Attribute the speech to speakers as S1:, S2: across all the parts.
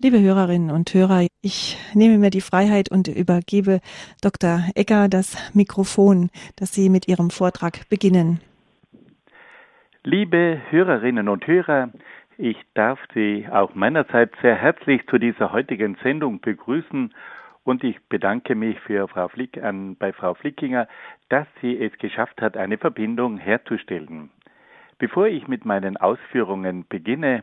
S1: Liebe Hörerinnen und Hörer, ich nehme mir die Freiheit und übergebe Dr. Ecker das Mikrofon, dass Sie mit Ihrem Vortrag beginnen.
S2: Liebe Hörerinnen und Hörer, ich darf Sie auch meinerseits sehr herzlich zu dieser heutigen Sendung begrüßen und ich bedanke mich für Frau Flick, an, bei Frau Flickinger, dass sie es geschafft hat, eine Verbindung herzustellen. Bevor ich mit meinen Ausführungen beginne,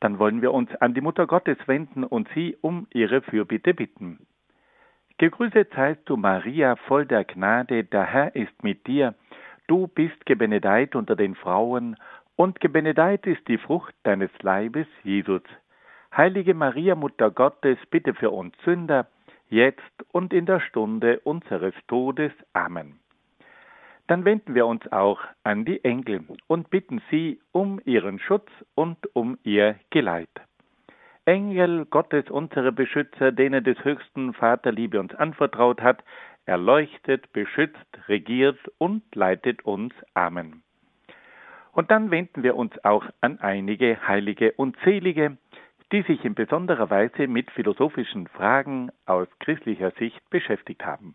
S2: dann wollen wir uns an die Mutter Gottes wenden und sie um ihre Fürbitte bitten. Gegrüßet seist du, Maria, voll der Gnade, der Herr ist mit dir. Du bist gebenedeit unter den Frauen, und gebenedeit ist die Frucht deines Leibes, Jesus. Heilige Maria, Mutter Gottes, bitte für uns Sünder, jetzt und in der Stunde unseres Todes. Amen dann wenden wir uns auch an die Engel und bitten sie um ihren Schutz und um ihr Geleit. Engel Gottes, unsere Beschützer, denen des höchsten Vaterliebe uns anvertraut hat, erleuchtet, beschützt, regiert und leitet uns. Amen. Und dann wenden wir uns auch an einige Heilige und Selige, die sich in besonderer Weise mit philosophischen Fragen aus christlicher Sicht beschäftigt haben.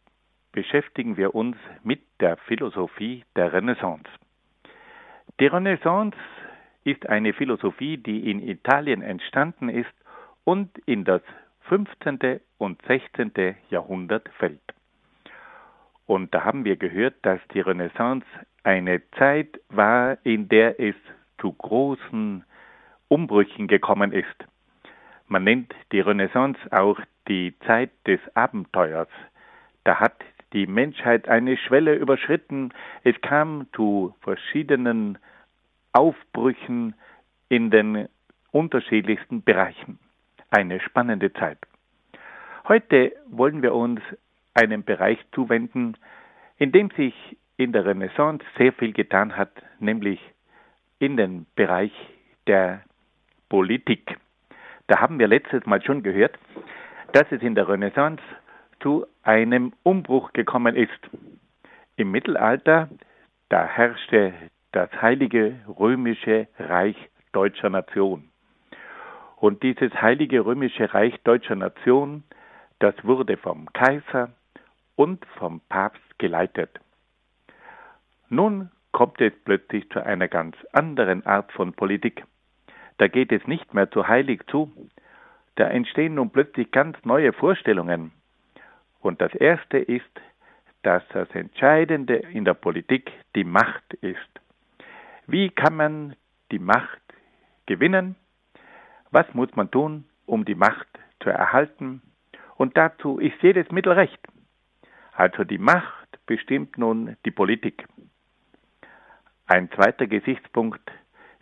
S2: beschäftigen wir uns mit der Philosophie der Renaissance. Die Renaissance ist eine Philosophie, die in Italien entstanden ist und in das 15. und 16. Jahrhundert fällt. Und da haben wir gehört, dass die Renaissance eine Zeit war, in der es zu großen Umbrüchen gekommen ist. Man nennt die Renaissance auch die Zeit des Abenteuers. Da hat die Menschheit eine Schwelle überschritten. Es kam zu verschiedenen Aufbrüchen in den unterschiedlichsten Bereichen. Eine spannende Zeit. Heute wollen wir uns einem Bereich zuwenden, in dem sich in der Renaissance sehr viel getan hat, nämlich in den Bereich der Politik. Da haben wir letztes Mal schon gehört, dass es in der Renaissance zu einem Umbruch gekommen ist. Im Mittelalter, da herrschte das heilige römische Reich deutscher Nation. Und dieses heilige römische Reich deutscher Nation, das wurde vom Kaiser und vom Papst geleitet. Nun kommt es plötzlich zu einer ganz anderen Art von Politik. Da geht es nicht mehr zu heilig zu. Da entstehen nun plötzlich ganz neue Vorstellungen. Und das Erste ist, dass das Entscheidende in der Politik die Macht ist. Wie kann man die Macht gewinnen? Was muss man tun, um die Macht zu erhalten? Und dazu ist jedes Mittel recht. Also die Macht bestimmt nun die Politik. Ein zweiter Gesichtspunkt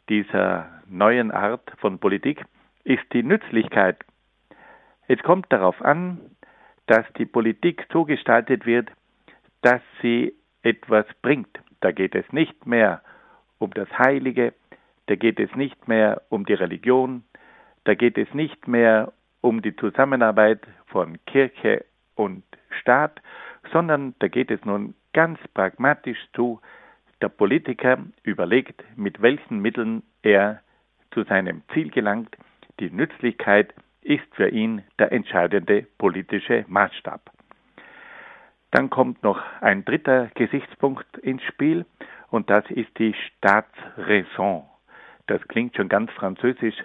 S2: dieser neuen Art von Politik ist die Nützlichkeit. Es kommt darauf an, dass die Politik so gestaltet wird, dass sie etwas bringt. Da geht es nicht mehr um das Heilige, da geht es nicht mehr um die Religion, da geht es nicht mehr um die Zusammenarbeit von Kirche und Staat, sondern da geht es nun ganz pragmatisch zu. Der Politiker überlegt, mit welchen Mitteln er zu seinem Ziel gelangt. Die Nützlichkeit ist für ihn der entscheidende politische Maßstab. Dann kommt noch ein dritter Gesichtspunkt ins Spiel und das ist die Staatsräson. Das klingt schon ganz französisch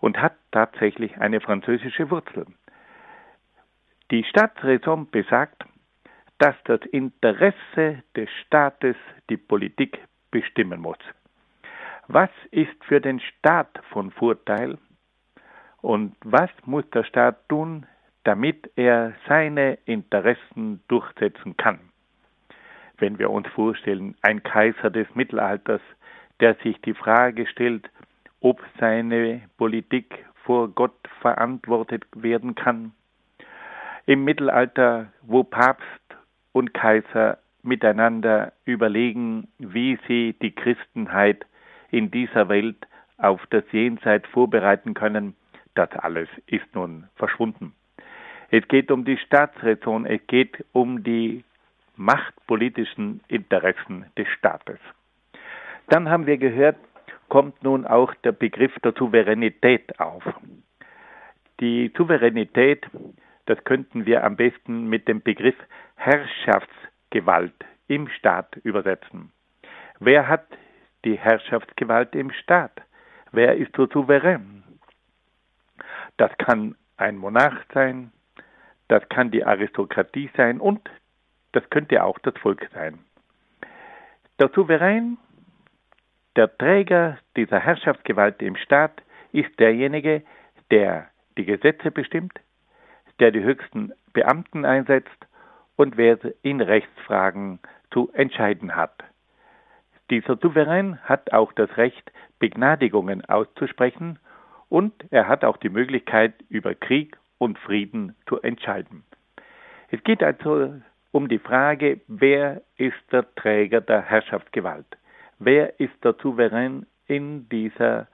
S2: und hat tatsächlich eine französische Wurzel. Die Staatsräson besagt, dass das Interesse des Staates die Politik bestimmen muss. Was ist für den Staat von Vorteil und was muss der Staat tun, damit er seine Interessen durchsetzen kann? Wenn wir uns vorstellen, ein Kaiser des Mittelalters, der sich die Frage stellt, ob seine Politik vor Gott verantwortet werden kann. Im Mittelalter, wo Papst und Kaiser miteinander überlegen, wie sie die Christenheit in dieser Welt auf das Jenseits vorbereiten können, das alles ist nun verschwunden. Es geht um die Staatsräson, es geht um die machtpolitischen Interessen des Staates. Dann haben wir gehört, kommt nun auch der Begriff der Souveränität auf. Die Souveränität das könnten wir am besten mit dem Begriff Herrschaftsgewalt im Staat übersetzen. Wer hat die Herrschaftsgewalt im Staat? Wer ist so souverän? Das kann ein Monarch sein, das kann die Aristokratie sein und das könnte auch das Volk sein. Der Souverän, der Träger dieser Herrschaftsgewalt im Staat, ist derjenige, der die Gesetze bestimmt, der die höchsten Beamten einsetzt und wer in Rechtsfragen zu entscheiden hat. Dieser Souverän hat auch das Recht, Begnadigungen auszusprechen und er hat auch die Möglichkeit, über Krieg und Frieden zu entscheiden. Es geht also um die Frage, wer ist der Träger der Herrschaftsgewalt? Wer ist der Souverän in dieser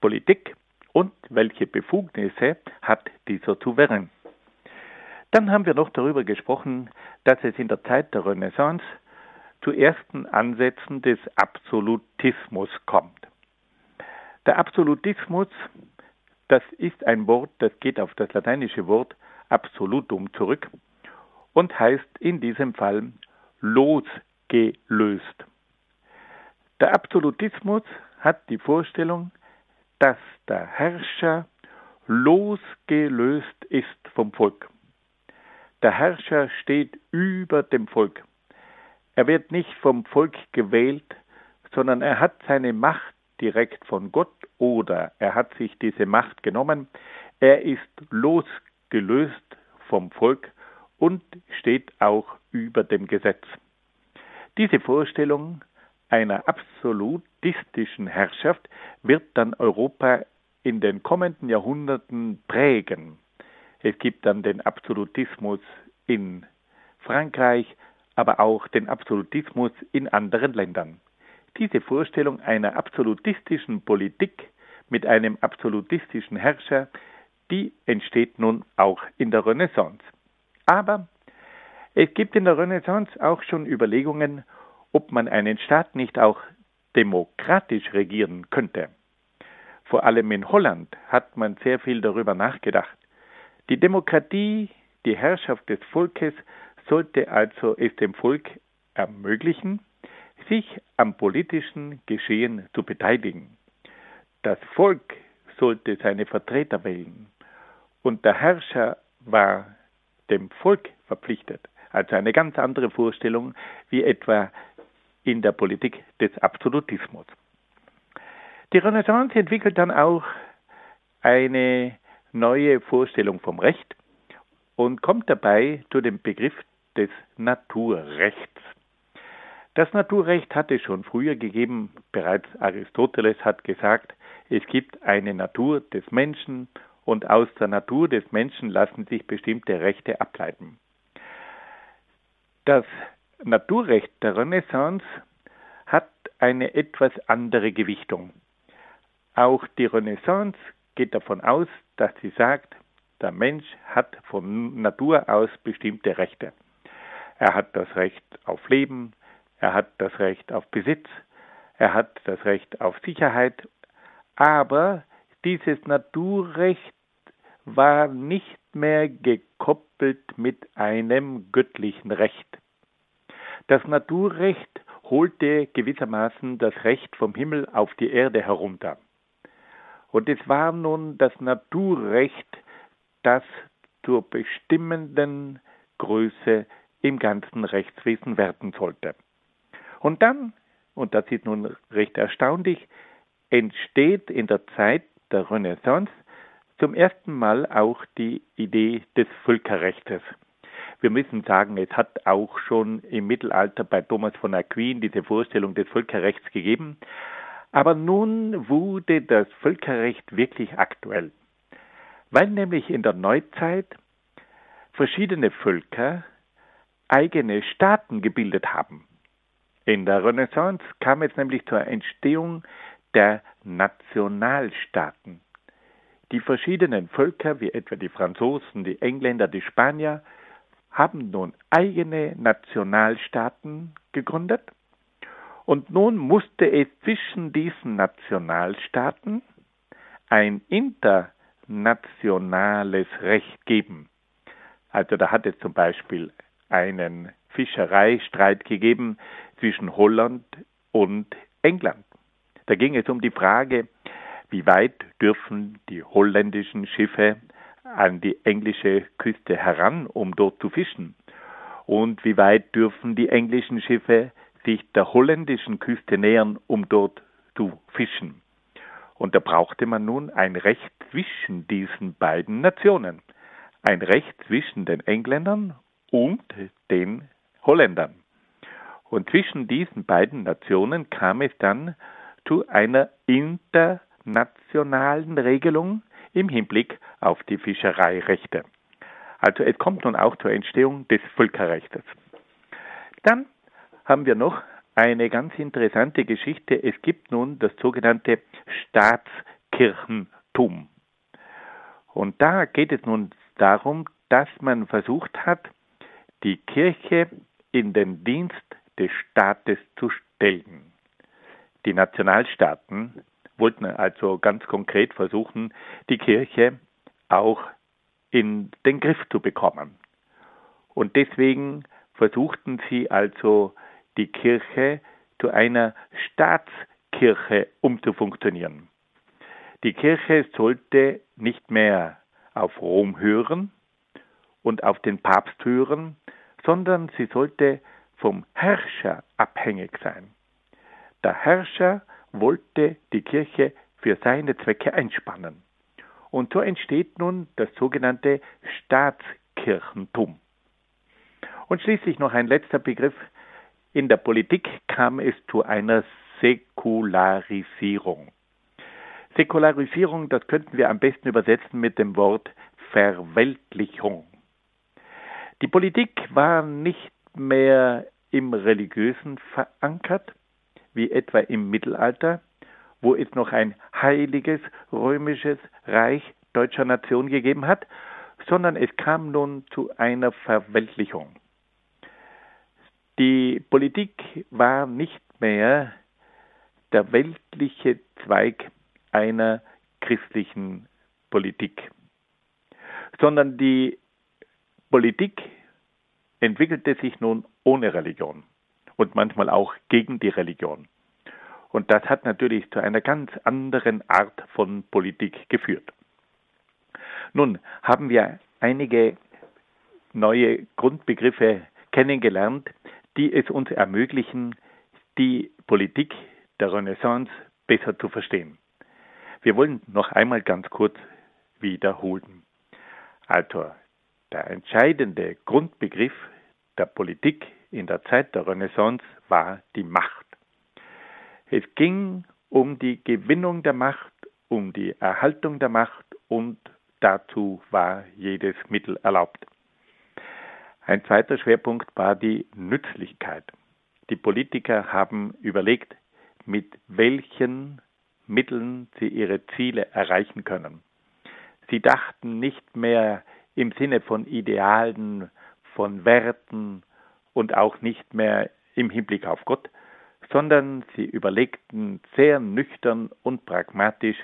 S2: Politik? und welche Befugnisse hat dieser Souverän. Dann haben wir noch darüber gesprochen, dass es in der Zeit der Renaissance zu ersten Ansätzen des Absolutismus kommt. Der Absolutismus, das ist ein Wort, das geht auf das lateinische Wort absolutum zurück und heißt in diesem Fall losgelöst. Der Absolutismus hat die Vorstellung, dass der Herrscher losgelöst ist vom Volk. Der Herrscher steht über dem Volk. Er wird nicht vom Volk gewählt, sondern er hat seine Macht direkt von Gott oder er hat sich diese Macht genommen. Er ist losgelöst vom Volk und steht auch über dem Gesetz. Diese Vorstellung einer absolutistischen Herrschaft wird dann Europa in den kommenden Jahrhunderten prägen. Es gibt dann den Absolutismus in Frankreich, aber auch den Absolutismus in anderen Ländern. Diese Vorstellung einer absolutistischen Politik mit einem absolutistischen Herrscher, die entsteht nun auch in der Renaissance. Aber es gibt in der Renaissance auch schon Überlegungen, ob man einen Staat nicht auch demokratisch regieren könnte. Vor allem in Holland hat man sehr viel darüber nachgedacht. Die Demokratie, die Herrschaft des Volkes sollte also es dem Volk ermöglichen, sich am politischen Geschehen zu beteiligen. Das Volk sollte seine Vertreter wählen und der Herrscher war dem Volk verpflichtet. Also eine ganz andere Vorstellung wie etwa in der Politik des Absolutismus. Die Renaissance entwickelt dann auch eine neue Vorstellung vom Recht und kommt dabei zu dem Begriff des Naturrechts. Das Naturrecht hatte schon früher gegeben, bereits Aristoteles hat gesagt, es gibt eine Natur des Menschen und aus der Natur des Menschen lassen sich bestimmte Rechte ableiten. Das Naturrecht der Renaissance hat eine etwas andere Gewichtung. Auch die Renaissance geht davon aus, dass sie sagt, der Mensch hat von Natur aus bestimmte Rechte. Er hat das Recht auf Leben, er hat das Recht auf Besitz, er hat das Recht auf Sicherheit, aber dieses Naturrecht war nicht mehr gekoppelt mit einem göttlichen Recht. Das Naturrecht holte gewissermaßen das Recht vom Himmel auf die Erde herunter. Und es war nun das Naturrecht, das zur bestimmenden Größe im ganzen Rechtswesen werden sollte. Und dann, und das ist nun recht erstaunlich, entsteht in der Zeit der Renaissance zum ersten Mal auch die Idee des Völkerrechts. Wir müssen sagen, es hat auch schon im Mittelalter bei Thomas von Aquin diese Vorstellung des Völkerrechts gegeben, aber nun wurde das Völkerrecht wirklich aktuell, weil nämlich in der Neuzeit verschiedene Völker eigene Staaten gebildet haben. In der Renaissance kam es nämlich zur Entstehung der Nationalstaaten. Die verschiedenen Völker, wie etwa die Franzosen, die Engländer, die Spanier, haben nun eigene Nationalstaaten gegründet und nun musste es zwischen diesen Nationalstaaten ein internationales Recht geben. Also da hat es zum Beispiel einen Fischereistreit gegeben zwischen Holland und England. Da ging es um die Frage, wie weit dürfen die holländischen Schiffe an die englische Küste heran, um dort zu fischen? Und wie weit dürfen die englischen Schiffe sich der holländischen Küste nähern, um dort zu fischen? Und da brauchte man nun ein Recht zwischen diesen beiden Nationen. Ein Recht zwischen den Engländern und den Holländern. Und zwischen diesen beiden Nationen kam es dann zu einer internationalen Regelung im Hinblick auf die Fischereirechte. Also es kommt nun auch zur Entstehung des Völkerrechts. Dann haben wir noch eine ganz interessante Geschichte. Es gibt nun das sogenannte Staatskirchentum. Und da geht es nun darum, dass man versucht hat, die Kirche in den Dienst des Staates zu stellen. Die Nationalstaaten wollten also ganz konkret versuchen, die Kirche auch in den Griff zu bekommen. Und deswegen versuchten sie also die Kirche zu einer Staatskirche umzufunktionieren. Die Kirche sollte nicht mehr auf Rom hören und auf den Papst hören, sondern sie sollte vom Herrscher abhängig sein. Der Herrscher wollte die Kirche für seine Zwecke einspannen. Und so entsteht nun das sogenannte Staatskirchentum. Und schließlich noch ein letzter Begriff. In der Politik kam es zu einer Säkularisierung. Säkularisierung, das könnten wir am besten übersetzen mit dem Wort Verweltlichung. Die Politik war nicht mehr im Religiösen verankert, wie etwa im Mittelalter, wo es noch ein heiliges römisches Reich deutscher Nation gegeben hat, sondern es kam nun zu einer Verweltlichung. Die Politik war nicht mehr der weltliche Zweig einer christlichen Politik, sondern die Politik entwickelte sich nun ohne Religion und manchmal auch gegen die Religion. Und das hat natürlich zu einer ganz anderen Art von Politik geführt. Nun haben wir einige neue Grundbegriffe kennengelernt, die es uns ermöglichen, die Politik der Renaissance besser zu verstehen. Wir wollen noch einmal ganz kurz wiederholen. Also der entscheidende Grundbegriff der Politik in der Zeit der Renaissance war die Macht. Es ging um die Gewinnung der Macht, um die Erhaltung der Macht und dazu war jedes Mittel erlaubt. Ein zweiter Schwerpunkt war die Nützlichkeit. Die Politiker haben überlegt, mit welchen Mitteln sie ihre Ziele erreichen können. Sie dachten nicht mehr im Sinne von Idealen, von Werten und auch nicht mehr im Hinblick auf Gott, sondern sie überlegten sehr nüchtern und pragmatisch,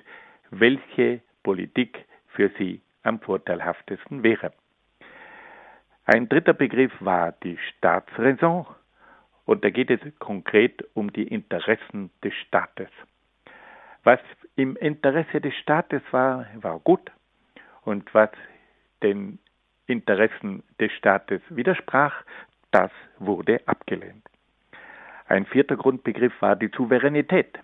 S2: welche Politik für sie am vorteilhaftesten wäre. Ein dritter Begriff war die Staatsräson und da geht es konkret um die Interessen des Staates. Was im Interesse des Staates war, war gut und was den Interessen des Staates widersprach, das wurde abgelehnt. Ein vierter Grundbegriff war die Souveränität.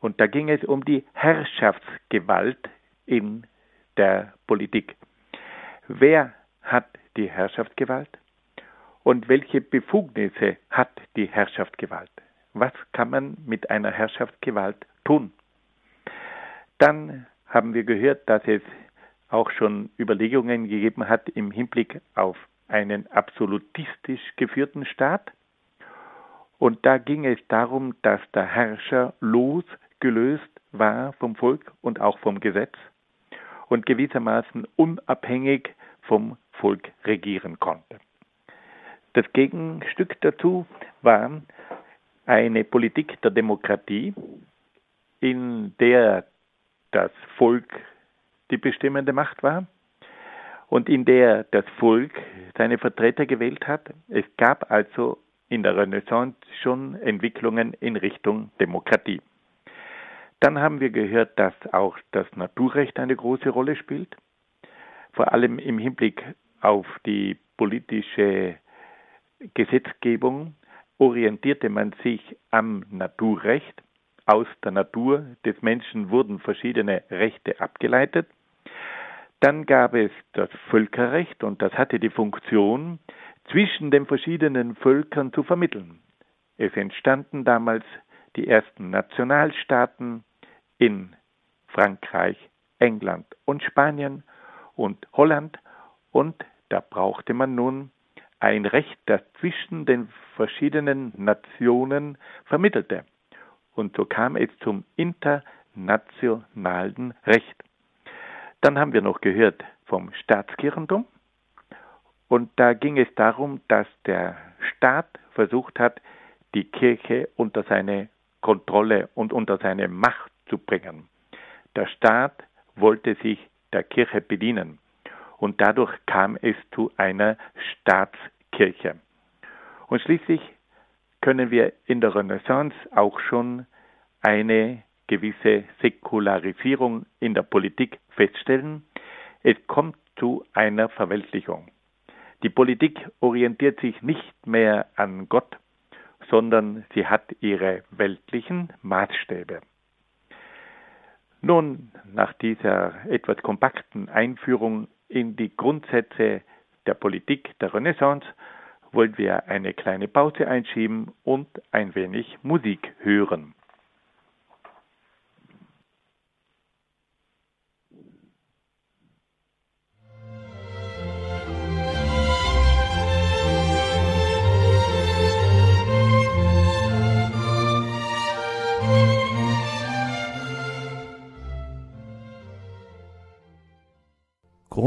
S2: Und da ging es um die Herrschaftsgewalt in der Politik. Wer hat die Herrschaftsgewalt? Und welche Befugnisse hat die Herrschaftsgewalt? Was kann man mit einer Herrschaftsgewalt tun? Dann haben wir gehört, dass es auch schon Überlegungen gegeben hat im Hinblick auf einen absolutistisch geführten Staat. Und da ging es darum, dass der Herrscher losgelöst war vom Volk und auch vom Gesetz und gewissermaßen unabhängig vom Volk regieren konnte. Das Gegenstück dazu war eine Politik der Demokratie, in der das Volk die bestimmende Macht war und in der das Volk seine Vertreter gewählt hat. Es gab also in der Renaissance schon Entwicklungen in Richtung Demokratie. Dann haben wir gehört, dass auch das Naturrecht eine große Rolle spielt, vor allem im Hinblick auf die politische Gesetzgebung orientierte man sich am Naturrecht. Aus der Natur des Menschen wurden verschiedene Rechte abgeleitet. Dann gab es das Völkerrecht und das hatte die Funktion, zwischen den verschiedenen Völkern zu vermitteln. Es entstanden damals die ersten Nationalstaaten in Frankreich, England und Spanien und Holland und da brauchte man nun ein Recht, das zwischen den verschiedenen Nationen vermittelte. Und so kam es zum internationalen Recht. Dann haben wir noch gehört vom Staatskirchentum. Und da ging es darum, dass der Staat versucht hat, die Kirche unter seine Kontrolle und unter seine Macht zu bringen. Der Staat wollte sich der Kirche bedienen und dadurch kam es zu einer Staatskirche. Und schließlich können wir in der Renaissance auch schon eine gewisse Säkularisierung in der Politik feststellen. Es kommt zu einer Verweltlichung. Die Politik orientiert sich nicht mehr an Gott, sondern sie hat ihre weltlichen Maßstäbe. Nun, nach dieser etwas kompakten Einführung in die Grundsätze der Politik der Renaissance wollen wir eine kleine Pause einschieben und ein wenig Musik hören.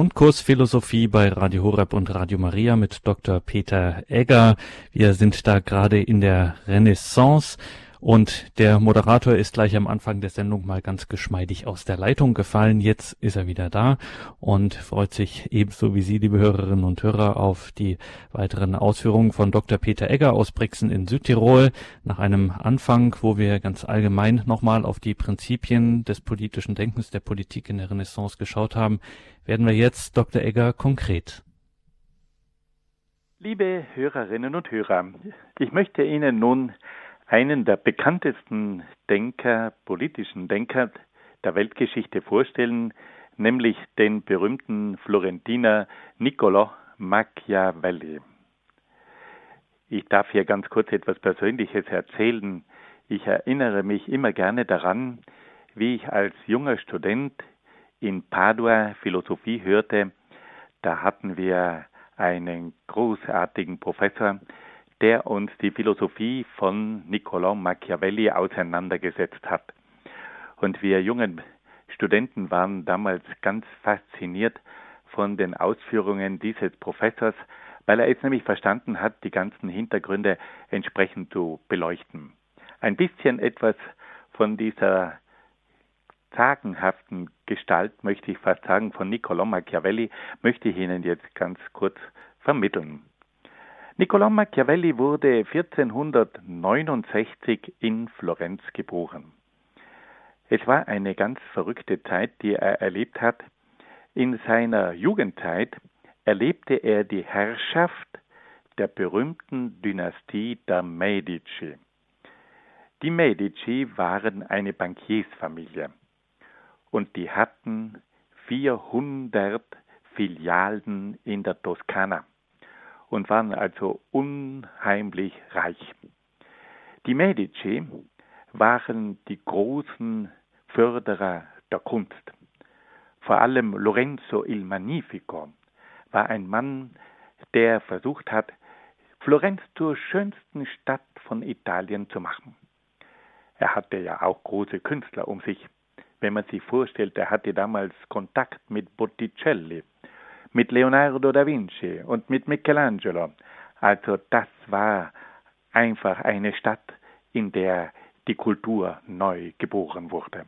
S3: Grundkurs Philosophie bei Radio Horeb und Radio Maria mit Dr. Peter Egger. Wir sind da gerade in der Renaissance und der Moderator ist gleich am Anfang der Sendung mal ganz geschmeidig aus der Leitung gefallen. Jetzt ist er wieder da und freut sich ebenso wie Sie, liebe Hörerinnen und Hörer, auf die weiteren Ausführungen von Dr. Peter Egger aus Brixen in Südtirol. Nach einem Anfang, wo wir ganz allgemein nochmal auf die Prinzipien des politischen Denkens der Politik in der Renaissance geschaut haben, werden wir jetzt Dr. Egger konkret.
S2: Liebe Hörerinnen und Hörer, ich möchte Ihnen nun einen der bekanntesten Denker, politischen Denker der Weltgeschichte vorstellen, nämlich den berühmten Florentiner Niccolò Machiavelli. Ich darf hier ganz kurz etwas Persönliches erzählen. Ich erinnere mich immer gerne daran, wie ich als junger Student in Padua Philosophie hörte. Da hatten wir einen großartigen Professor, der uns die Philosophie von Niccolò Machiavelli auseinandergesetzt hat. Und wir jungen Studenten waren damals ganz fasziniert von den Ausführungen dieses Professors, weil er es nämlich verstanden hat, die ganzen Hintergründe entsprechend zu beleuchten. Ein bisschen etwas von dieser sagenhaften Gestalt, möchte ich fast sagen, von Niccolò Machiavelli, möchte ich Ihnen jetzt ganz kurz vermitteln. Niccolò Machiavelli wurde 1469 in Florenz geboren. Es war eine ganz verrückte Zeit, die er erlebt hat. In seiner Jugendzeit erlebte er die Herrschaft der berühmten Dynastie der Medici. Die Medici waren eine Bankiersfamilie und die hatten 400 Filialen in der Toskana und waren also unheimlich reich. Die Medici waren die großen Förderer der Kunst. Vor allem Lorenzo il Magnifico war ein Mann, der versucht hat, Florenz zur schönsten Stadt von Italien zu machen. Er hatte ja auch große Künstler um sich. Wenn man sich vorstellt, er hatte damals Kontakt mit Botticelli, mit Leonardo da Vinci und mit Michelangelo. Also das war einfach eine Stadt, in der die Kultur neu geboren wurde.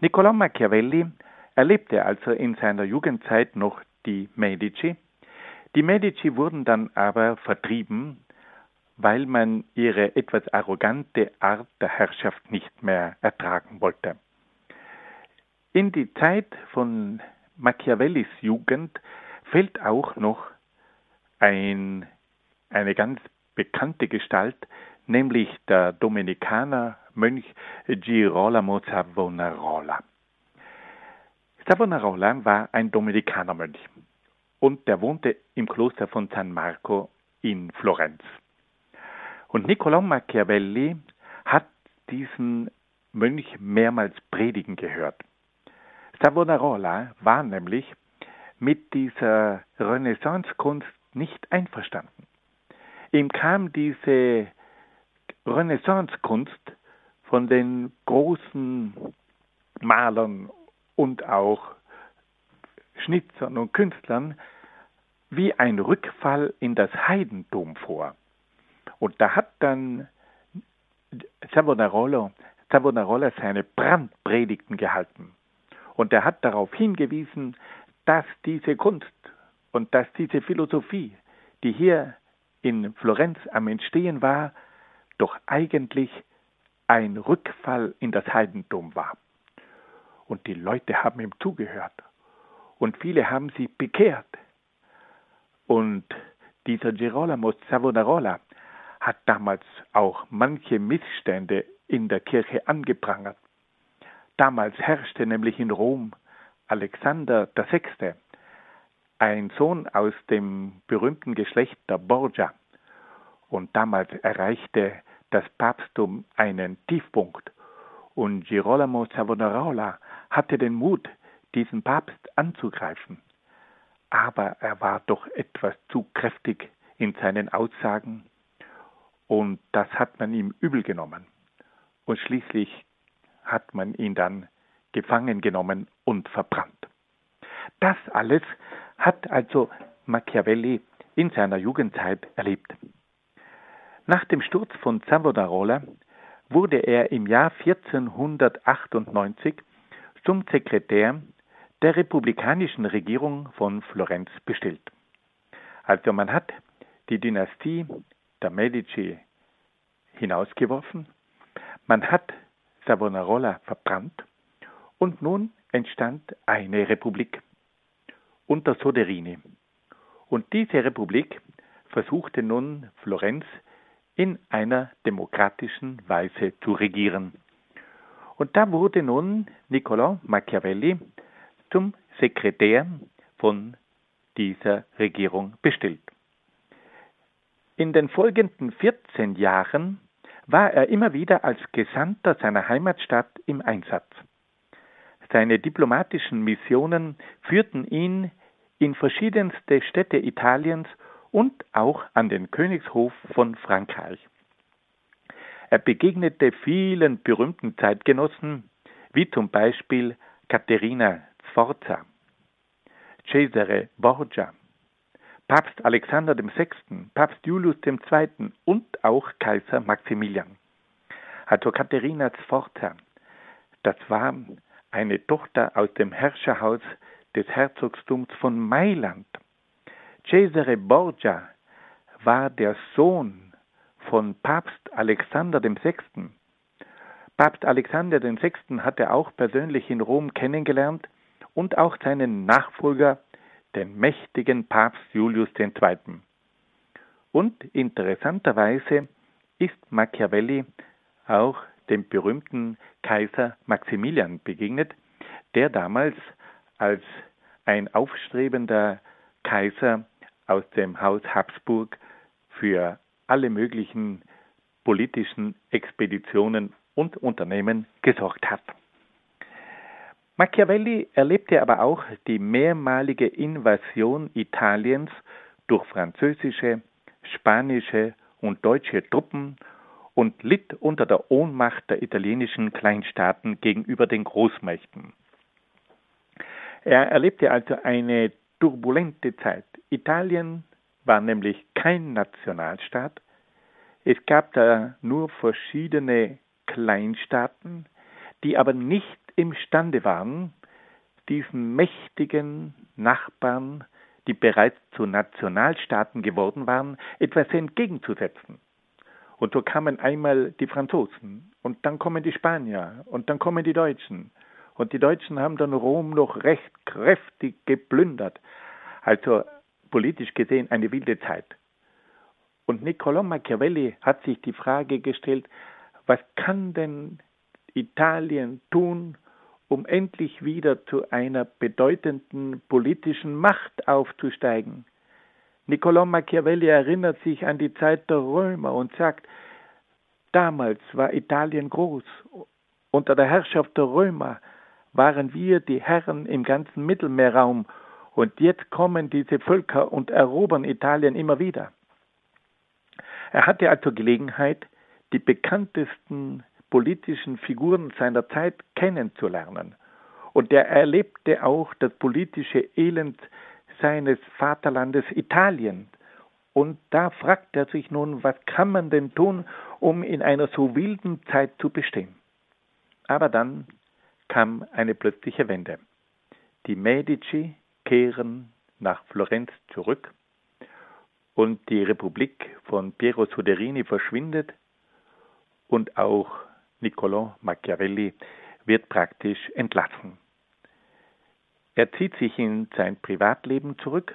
S2: Niccolò Machiavelli erlebte also in seiner Jugendzeit noch die Medici. Die Medici wurden dann aber vertrieben, weil man ihre etwas arrogante Art der Herrschaft nicht mehr ertragen wollte. In die Zeit von Machiavellis Jugend fällt auch noch ein, eine ganz bekannte Gestalt, nämlich der Dominikanermönch Girolamo Savonarola. Savonarola war ein Dominikanermönch und der wohnte im Kloster von San Marco in Florenz. Und Niccolò Machiavelli hat diesen Mönch mehrmals predigen gehört. Savonarola war nämlich mit dieser Renaissancekunst nicht einverstanden. Ihm kam diese Renaissancekunst von den großen Malern und auch Schnitzern und Künstlern wie ein Rückfall in das Heidentum vor. Und da hat dann Savonarola, Savonarola seine Brandpredigten gehalten. Und er hat darauf hingewiesen, dass diese Kunst und dass diese Philosophie, die hier in Florenz am Entstehen war, doch eigentlich ein Rückfall in das Heidentum war. Und die Leute haben ihm zugehört. Und viele haben sich bekehrt. Und dieser Girolamo Savonarola hat damals auch manche Missstände in der Kirche angeprangert. Damals herrschte nämlich in Rom Alexander VI., ein Sohn aus dem berühmten Geschlecht der Borgia. Und damals erreichte das Papsttum einen Tiefpunkt. Und Girolamo Savonarola hatte den Mut, diesen Papst anzugreifen. Aber er war doch etwas zu kräftig in seinen Aussagen und das hat man ihm übel genommen. Und schließlich hat man ihn dann gefangen genommen und verbrannt. Das alles hat also Machiavelli in seiner Jugendzeit erlebt. Nach dem Sturz von Savonarola wurde er im Jahr 1498 zum Sekretär der republikanischen Regierung von Florenz bestellt. Also man hat die Dynastie der Medici hinausgeworfen, man hat Savonarola verbrannt und nun entstand eine Republik unter Soderini. Und diese Republik versuchte nun Florenz in einer demokratischen Weise zu regieren. Und da wurde nun Niccolò Machiavelli zum Sekretär von dieser Regierung bestellt. In den folgenden 14 Jahren war er immer wieder als Gesandter seiner Heimatstadt im Einsatz. Seine diplomatischen Missionen führten ihn in verschiedenste Städte Italiens und auch an den Königshof von Frankreich. Er begegnete vielen berühmten Zeitgenossen, wie zum Beispiel Caterina Sforza, Cesare Borgia, Papst Alexander VI., Papst Julius II. und auch Kaiser Maximilian. Also Katharina Sforza, das war eine Tochter aus dem Herrscherhaus des Herzogtums von Mailand. Cesare Borgia war der Sohn von Papst Alexander VI. Papst Alexander VI. hatte auch persönlich in Rom kennengelernt und auch seinen Nachfolger, den mächtigen Papst Julius II. Und interessanterweise ist Machiavelli auch dem berühmten Kaiser Maximilian begegnet, der damals als ein aufstrebender Kaiser aus dem Haus Habsburg für alle möglichen politischen Expeditionen und Unternehmen gesorgt hat. Machiavelli erlebte aber auch die mehrmalige Invasion Italiens durch französische, spanische und deutsche Truppen und litt unter der Ohnmacht der italienischen Kleinstaaten gegenüber den Großmächten. Er erlebte also eine turbulente Zeit. Italien war nämlich kein Nationalstaat. Es gab da nur verschiedene Kleinstaaten, die aber nicht imstande waren, diesen mächtigen Nachbarn, die bereits zu Nationalstaaten geworden waren, etwas entgegenzusetzen. Und so kamen einmal die Franzosen und dann kommen die Spanier und dann kommen die Deutschen. Und die Deutschen haben dann Rom noch recht kräftig geplündert. Also politisch gesehen eine wilde Zeit. Und Niccolò Machiavelli hat sich die Frage gestellt, was kann denn Italien tun, um endlich wieder zu einer bedeutenden politischen Macht aufzusteigen? Niccolò Machiavelli erinnert sich an die Zeit der Römer und sagt, damals war Italien groß. Unter der Herrschaft der Römer waren wir die Herren im ganzen Mittelmeerraum und jetzt kommen diese Völker und erobern Italien immer wieder. Er hatte also Gelegenheit, die bekanntesten politischen Figuren seiner Zeit kennenzulernen. Und er erlebte auch das politische Elend seines Vaterlandes Italien. Und da fragt er sich nun, was kann man denn tun, um in einer so wilden Zeit zu bestehen? Aber dann kam eine plötzliche Wende. Die Medici kehren nach Florenz zurück und die Republik von Piero Soderini verschwindet und auch Niccolò Machiavelli wird praktisch entlassen. Er zieht sich in sein Privatleben zurück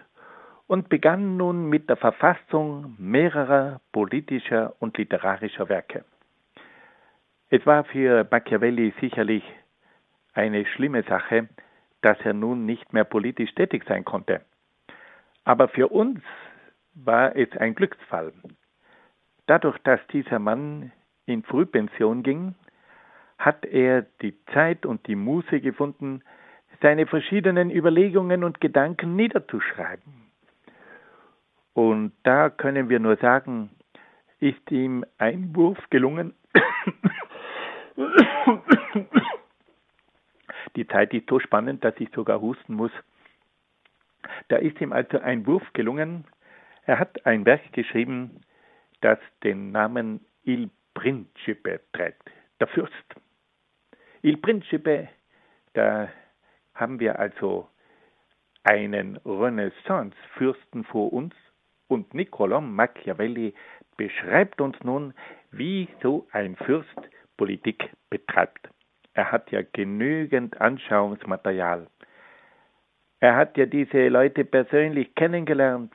S2: und begann nun mit der Verfassung mehrerer politischer und literarischer Werke. Es war für Machiavelli sicherlich eine schlimme Sache, dass er nun nicht mehr politisch tätig sein konnte. Aber für uns war es ein Glücksfall. Dadurch, dass dieser Mann in Frühpension ging, hat er die Zeit und die Muße gefunden, seine verschiedenen Überlegungen und Gedanken niederzuschreiben. Und da können wir nur sagen, ist ihm ein Wurf gelungen. Die Zeit ist so spannend, dass ich sogar husten muss. Da ist ihm also ein Wurf gelungen. Er hat ein Werk geschrieben, das den Namen Il Principe trägt, der Fürst. Il Principe, da haben wir also einen Renaissance-Fürsten vor uns und Niccolò Machiavelli beschreibt uns nun, wie so ein Fürst Politik betreibt. Er hat ja genügend Anschauungsmaterial. Er hat ja diese Leute persönlich kennengelernt.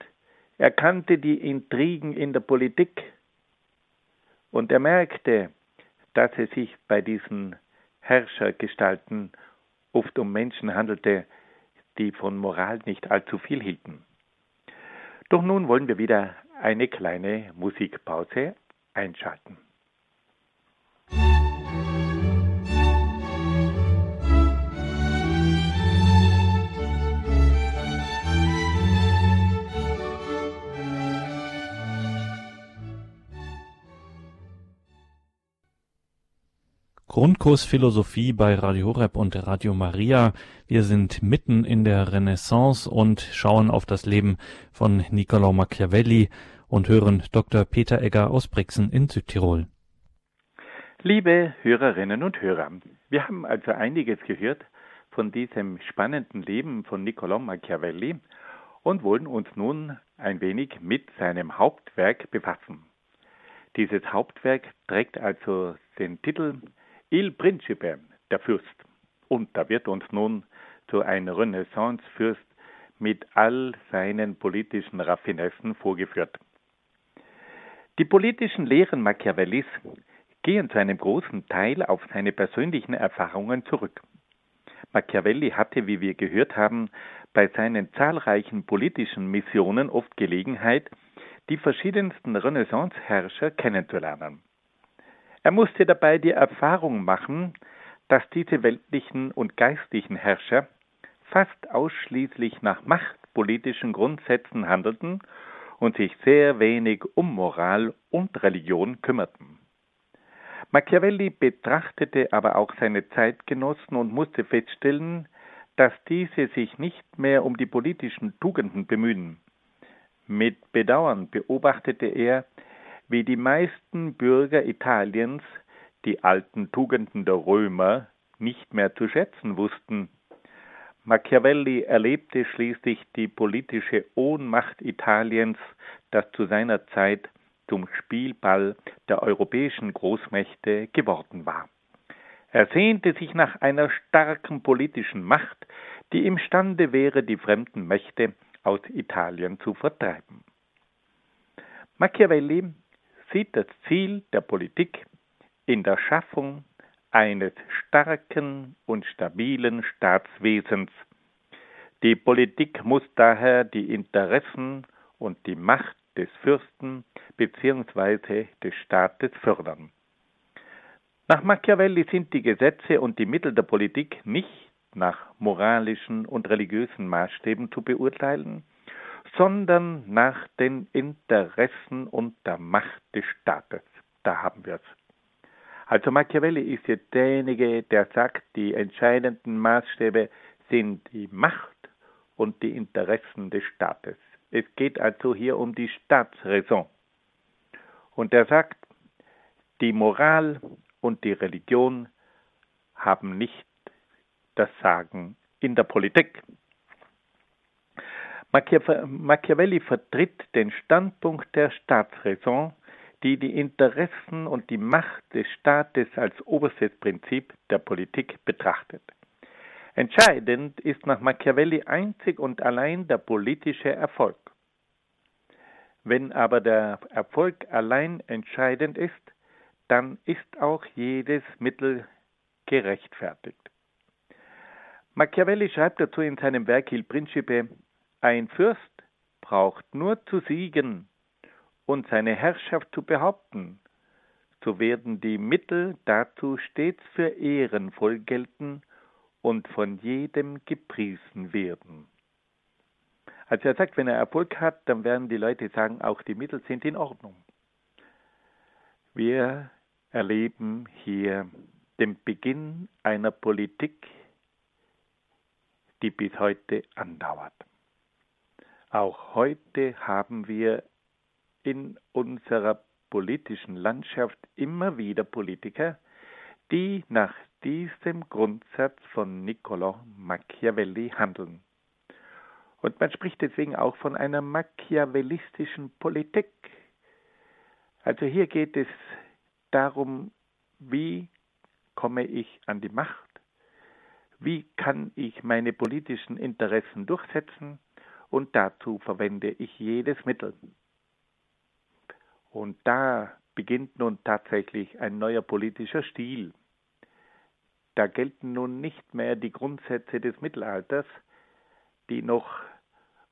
S2: Er kannte die Intrigen in der Politik. Und er merkte, dass es sich bei diesen Herrschergestalten oft um Menschen handelte, die von Moral nicht allzu viel hielten. Doch nun wollen wir wieder eine kleine Musikpause einschalten.
S3: Grundkurs Philosophie bei Radio Horeb und Radio Maria. Wir sind mitten in der Renaissance und schauen auf das Leben von Niccolò Machiavelli und hören Dr. Peter Egger aus Brixen in Südtirol.
S2: Liebe Hörerinnen und Hörer, wir haben also einiges gehört von diesem spannenden Leben von Niccolò Machiavelli und wollen uns nun ein wenig mit seinem Hauptwerk befassen. Dieses Hauptwerk trägt also den Titel Il Principe, der Fürst. Und da wird uns nun so ein Renaissance-Fürst mit all seinen politischen Raffinessen vorgeführt. Die politischen Lehren Machiavellis gehen zu einem großen Teil auf seine persönlichen Erfahrungen zurück. Machiavelli hatte, wie wir gehört haben, bei seinen zahlreichen politischen Missionen oft Gelegenheit, die verschiedensten Renaissanceherrscher kennenzulernen. Er musste dabei die Erfahrung machen, dass diese weltlichen und geistlichen Herrscher fast ausschließlich nach machtpolitischen Grundsätzen handelten und sich sehr wenig um Moral und Religion kümmerten. Machiavelli betrachtete aber auch seine Zeitgenossen und musste feststellen, dass diese sich nicht mehr um die politischen Tugenden bemühen. Mit Bedauern beobachtete er, wie die meisten Bürger Italiens die alten Tugenden der Römer nicht mehr zu schätzen wussten. Machiavelli erlebte schließlich die politische Ohnmacht Italiens, das zu seiner Zeit zum Spielball der europäischen Großmächte geworden war. Er sehnte sich nach einer starken politischen Macht, die imstande wäre, die fremden Mächte aus Italien zu vertreiben. Machiavelli sieht das Ziel der Politik in der Schaffung eines starken und stabilen Staatswesens. Die Politik muss daher die Interessen und die Macht des Fürsten bzw. des Staates fördern. Nach Machiavelli sind die Gesetze und die Mittel der Politik nicht nach moralischen und religiösen Maßstäben zu beurteilen, sondern nach den Interessen und der Macht des Staates. Da haben wir es. Also Machiavelli ist jetzt derjenige, der sagt, die entscheidenden Maßstäbe sind die Macht und die Interessen des Staates. Es geht also hier um die Staatsräson. Und er sagt, die Moral und die Religion haben nicht das Sagen in der Politik. Machiavelli vertritt den Standpunkt der Staatsräson, die die Interessen und die Macht des Staates als oberstes Prinzip der Politik betrachtet. Entscheidend ist nach Machiavelli einzig und allein der politische Erfolg. Wenn aber der Erfolg allein entscheidend ist, dann ist auch jedes Mittel gerechtfertigt. Machiavelli schreibt dazu in seinem Werk Il Principe, ein Fürst braucht nur zu siegen und seine Herrschaft zu behaupten, so werden die Mittel dazu stets für ehrenvoll gelten und von jedem gepriesen werden. Also er sagt, wenn er Erfolg hat, dann werden die Leute sagen, auch die Mittel sind in Ordnung. Wir erleben hier den Beginn einer Politik, die bis heute andauert. Auch heute haben wir in unserer politischen Landschaft immer wieder Politiker, die nach diesem Grundsatz von Niccolò Machiavelli handeln. Und man spricht deswegen auch von einer machiavellistischen Politik. Also hier geht es darum, wie komme ich an die Macht, wie kann ich meine politischen Interessen durchsetzen und dazu verwende ich jedes Mittel. Und da beginnt nun tatsächlich ein neuer politischer Stil. Da gelten nun nicht mehr die Grundsätze des Mittelalters, die noch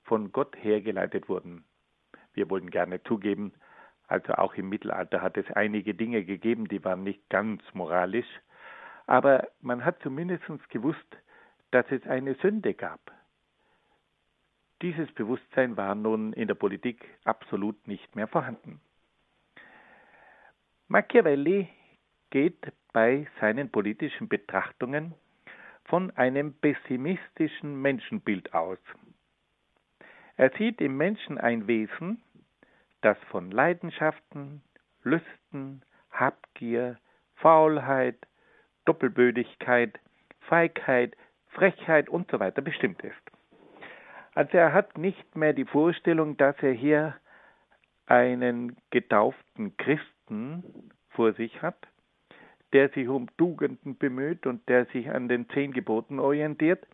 S2: von Gott hergeleitet wurden. Wir wollen gerne zugeben, also auch im Mittelalter hat es einige Dinge gegeben, die waren nicht ganz moralisch, aber man hat zumindest gewusst, dass es eine Sünde gab. Dieses Bewusstsein war nun in der Politik absolut nicht mehr vorhanden. Machiavelli geht bei seinen politischen Betrachtungen von einem pessimistischen Menschenbild aus. Er sieht im Menschen ein Wesen, das von Leidenschaften, Lüsten, Habgier, Faulheit, Doppelbödigkeit, Feigheit, Frechheit usw. So bestimmt ist. Also er hat nicht mehr die Vorstellung, dass er hier einen getauften Christen vor sich hat, der sich um Tugenden bemüht und der sich an den zehn Geboten orientiert,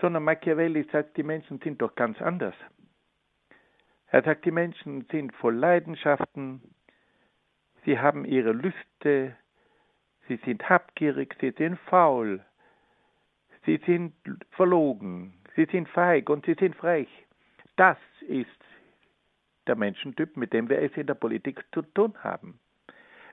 S2: sondern Machiavelli sagt, die Menschen sind doch ganz anders. Er sagt, die Menschen sind voll Leidenschaften, sie haben ihre Lüste, sie sind habgierig, sie sind faul, sie sind verlogen, sie sind feig und sie sind frech. Das ist der Menschentyp, mit dem wir es in der Politik zu tun haben.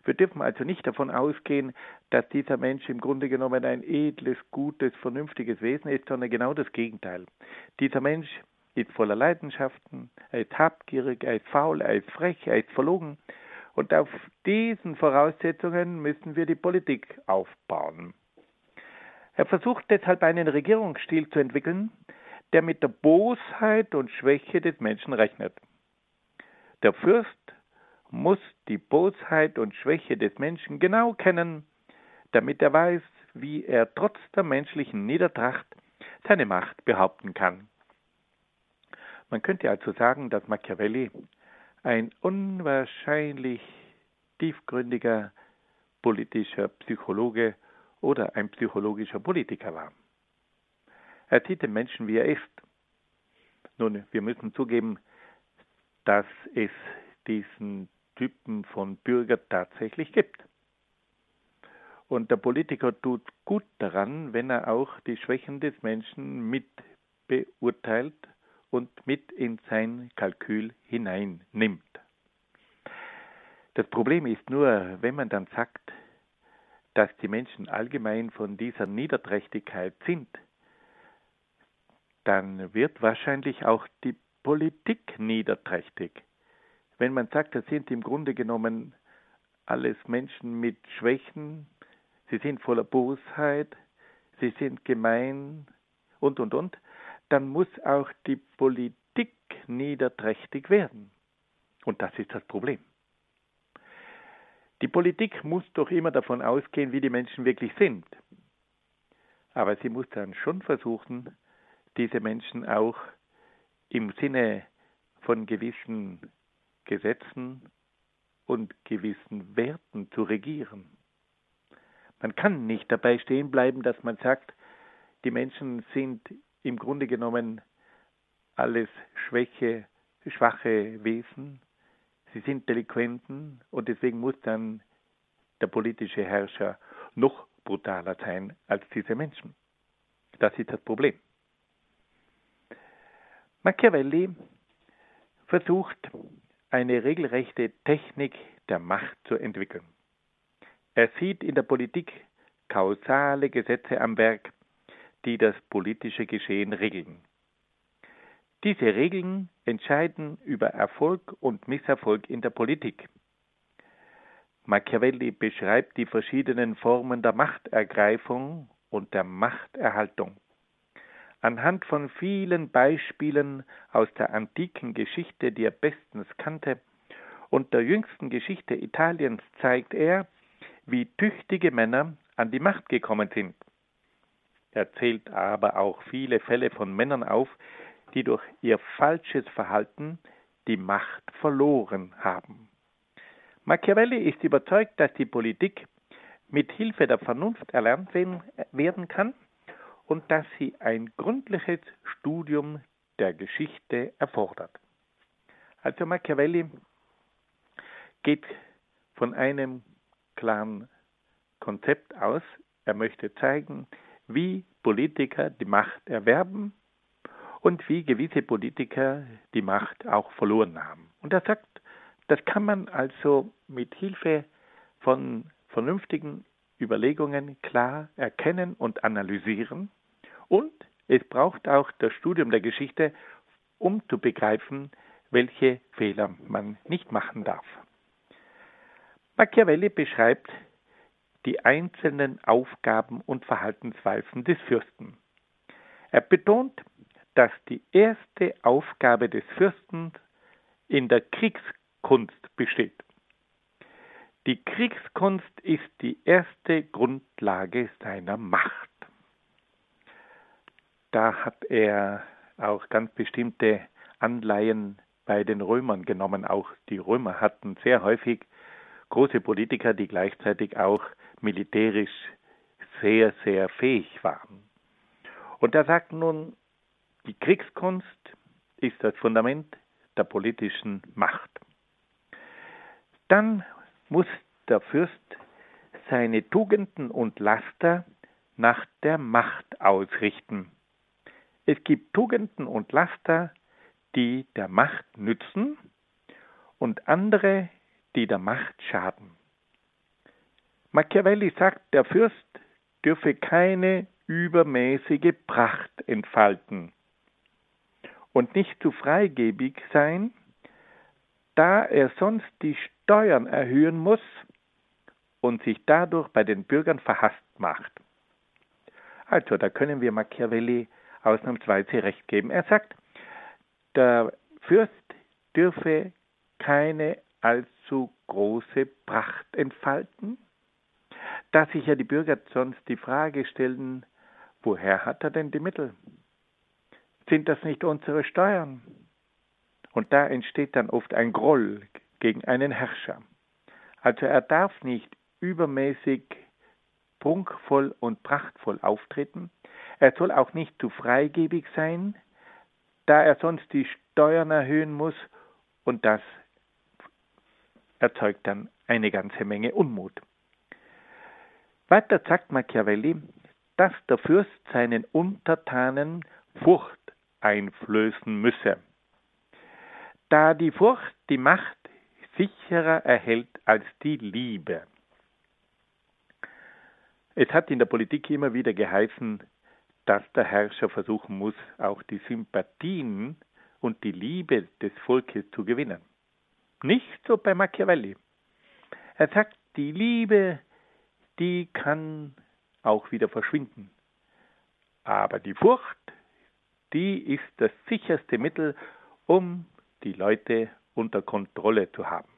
S2: Wir dürfen also nicht davon ausgehen, dass dieser Mensch im Grunde genommen ein edles, gutes, vernünftiges Wesen ist, sondern genau das Gegenteil. Dieser Mensch ist voller Leidenschaften, er ist habgierig, er ist faul, er ist frech, er ist verlogen. Und auf diesen Voraussetzungen müssen wir die Politik aufbauen. Er versucht deshalb einen Regierungsstil zu entwickeln, der mit der Bosheit und Schwäche des Menschen rechnet. Der Fürst muss die Bosheit und Schwäche des Menschen genau kennen, damit er weiß, wie er trotz der menschlichen Niedertracht seine Macht behaupten kann. Man könnte also sagen, dass Machiavelli ein unwahrscheinlich tiefgründiger politischer Psychologe oder ein psychologischer Politiker war. Er sieht den Menschen, wie er ist. Nun, wir müssen zugeben, dass es diesen Typen von Bürger tatsächlich gibt. Und der Politiker tut gut daran, wenn er auch die Schwächen des Menschen mit beurteilt und mit in sein Kalkül hineinnimmt. Das Problem ist nur, wenn man dann sagt, dass die Menschen allgemein von dieser Niederträchtigkeit sind, dann wird wahrscheinlich auch die Politik niederträchtig. Wenn man sagt, das sind im Grunde genommen alles Menschen mit Schwächen, sie sind voller Bosheit, sie sind gemein und, und, und, dann muss auch die Politik niederträchtig werden. Und das ist das Problem. Die Politik muss doch immer davon ausgehen, wie die Menschen wirklich sind. Aber sie muss dann schon versuchen, diese Menschen auch im Sinne von gewissen Gesetzen und gewissen Werten zu regieren. Man kann nicht dabei stehen bleiben, dass man sagt, die Menschen sind im Grunde genommen alles schwäche, schwache Wesen, sie sind Delinquenten und deswegen muss dann der politische Herrscher noch brutaler sein als diese Menschen. Das ist das Problem. Machiavelli versucht eine regelrechte Technik der Macht zu entwickeln. Er sieht in der Politik kausale Gesetze am Werk, die das politische Geschehen regeln. Diese Regeln entscheiden über Erfolg und Misserfolg in der Politik. Machiavelli beschreibt die verschiedenen Formen der Machtergreifung und der Machterhaltung. Anhand von vielen Beispielen aus der antiken Geschichte, die er bestens kannte, und der jüngsten Geschichte Italiens zeigt er, wie tüchtige Männer an die Macht gekommen sind. Er zählt aber auch viele Fälle von Männern auf, die durch ihr falsches Verhalten die Macht verloren haben. Machiavelli ist überzeugt, dass die Politik mit Hilfe der Vernunft erlernt werden kann und dass sie ein gründliches Studium der Geschichte erfordert. Also Machiavelli geht von einem klaren Konzept aus. Er möchte zeigen, wie Politiker die Macht erwerben und wie gewisse Politiker die Macht auch verloren haben. Und er sagt, das kann man also mit Hilfe von vernünftigen Überlegungen klar erkennen und analysieren und es braucht auch das Studium der Geschichte, um zu begreifen, welche Fehler man nicht machen darf. Machiavelli beschreibt die einzelnen Aufgaben und Verhaltensweisen des Fürsten. Er betont, dass die erste Aufgabe des Fürsten in der Kriegskunst besteht. Die Kriegskunst ist die erste Grundlage seiner Macht da hat er auch ganz bestimmte Anleihen bei den Römern genommen. Auch die Römer hatten sehr häufig große Politiker, die gleichzeitig auch militärisch sehr, sehr fähig waren. Und er sagt nun, die Kriegskunst ist das Fundament der politischen Macht. Dann muss der Fürst seine Tugenden und Laster nach der Macht ausrichten. Es gibt Tugenden und Laster, die der Macht nützen und andere, die der Macht schaden. Machiavelli sagt, der Fürst dürfe keine übermäßige Pracht entfalten und nicht zu freigebig sein, da er sonst die Steuern erhöhen muss und sich dadurch bei den Bürgern verhasst macht. Also, da können wir Machiavelli ausnahmsweise recht geben. Er sagt, der Fürst dürfe keine allzu große Pracht entfalten, da sich ja die Bürger sonst die Frage stellen, woher hat er denn die Mittel? Sind das nicht unsere Steuern? Und da entsteht dann oft ein Groll gegen einen Herrscher. Also er darf nicht übermäßig prunkvoll und prachtvoll auftreten. Er soll auch nicht zu freigebig sein, da er sonst die Steuern erhöhen muss und das erzeugt dann eine ganze Menge Unmut. Weiter sagt Machiavelli, dass der Fürst seinen Untertanen Furcht einflößen müsse, da die Furcht die Macht sicherer erhält als die Liebe. Es hat in der Politik immer wieder geheißen, dass der Herrscher versuchen muss, auch die Sympathien und die Liebe des Volkes zu gewinnen. Nicht so bei Machiavelli. Er sagt, die Liebe, die kann auch wieder verschwinden. Aber die Furcht, die ist das sicherste Mittel, um die Leute unter Kontrolle zu haben.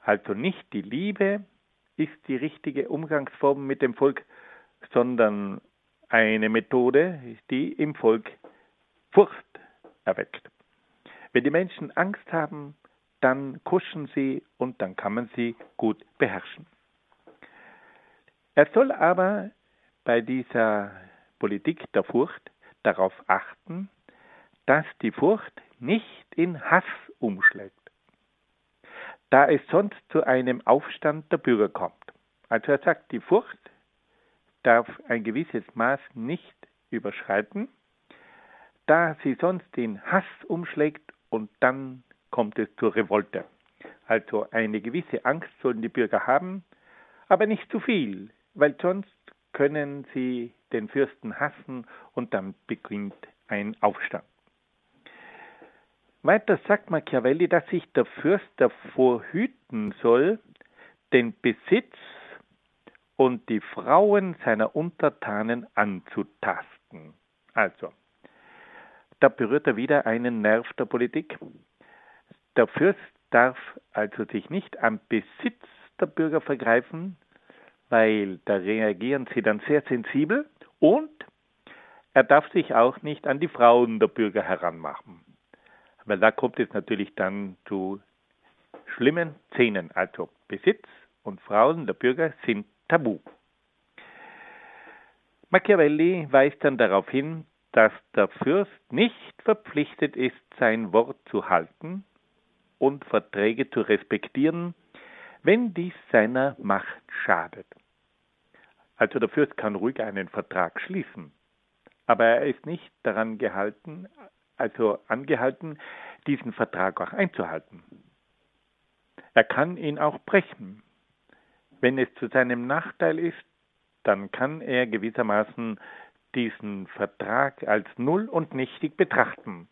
S2: Also nicht die Liebe ist die richtige Umgangsform mit dem Volk, sondern eine Methode, die im Volk Furcht erweckt. Wenn die Menschen Angst haben, dann kuschen sie und dann kann man sie gut beherrschen. Er soll aber bei dieser Politik der Furcht darauf achten, dass die Furcht nicht in Hass umschlägt, da es sonst zu einem Aufstand der Bürger kommt. Also er sagt, die Furcht darf ein gewisses Maß nicht überschreiten, da sie sonst in Hass umschlägt und dann kommt es zur Revolte. Also eine gewisse Angst sollen die Bürger haben, aber nicht zu viel, weil sonst können sie den Fürsten hassen und dann beginnt ein Aufstand. Weiter sagt Machiavelli, dass sich der Fürst davor hüten soll, den Besitz und die Frauen seiner Untertanen anzutasten. Also, da berührt er wieder einen Nerv der Politik. Der Fürst darf also sich nicht am Besitz der Bürger vergreifen, weil da reagieren sie dann sehr sensibel und er darf sich auch nicht an die Frauen der Bürger heranmachen, weil da kommt es natürlich dann zu schlimmen Szenen. Also Besitz und Frauen der Bürger sind tabu. Machiavelli weist dann darauf hin, dass der Fürst nicht verpflichtet ist, sein Wort zu halten und Verträge zu respektieren, wenn dies seiner Macht schadet. Also der Fürst kann ruhig einen Vertrag schließen, aber er ist nicht daran gehalten, also angehalten, diesen Vertrag auch einzuhalten. Er kann ihn auch brechen. Wenn es zu seinem Nachteil ist, dann kann er gewissermaßen diesen Vertrag als null und nichtig betrachten.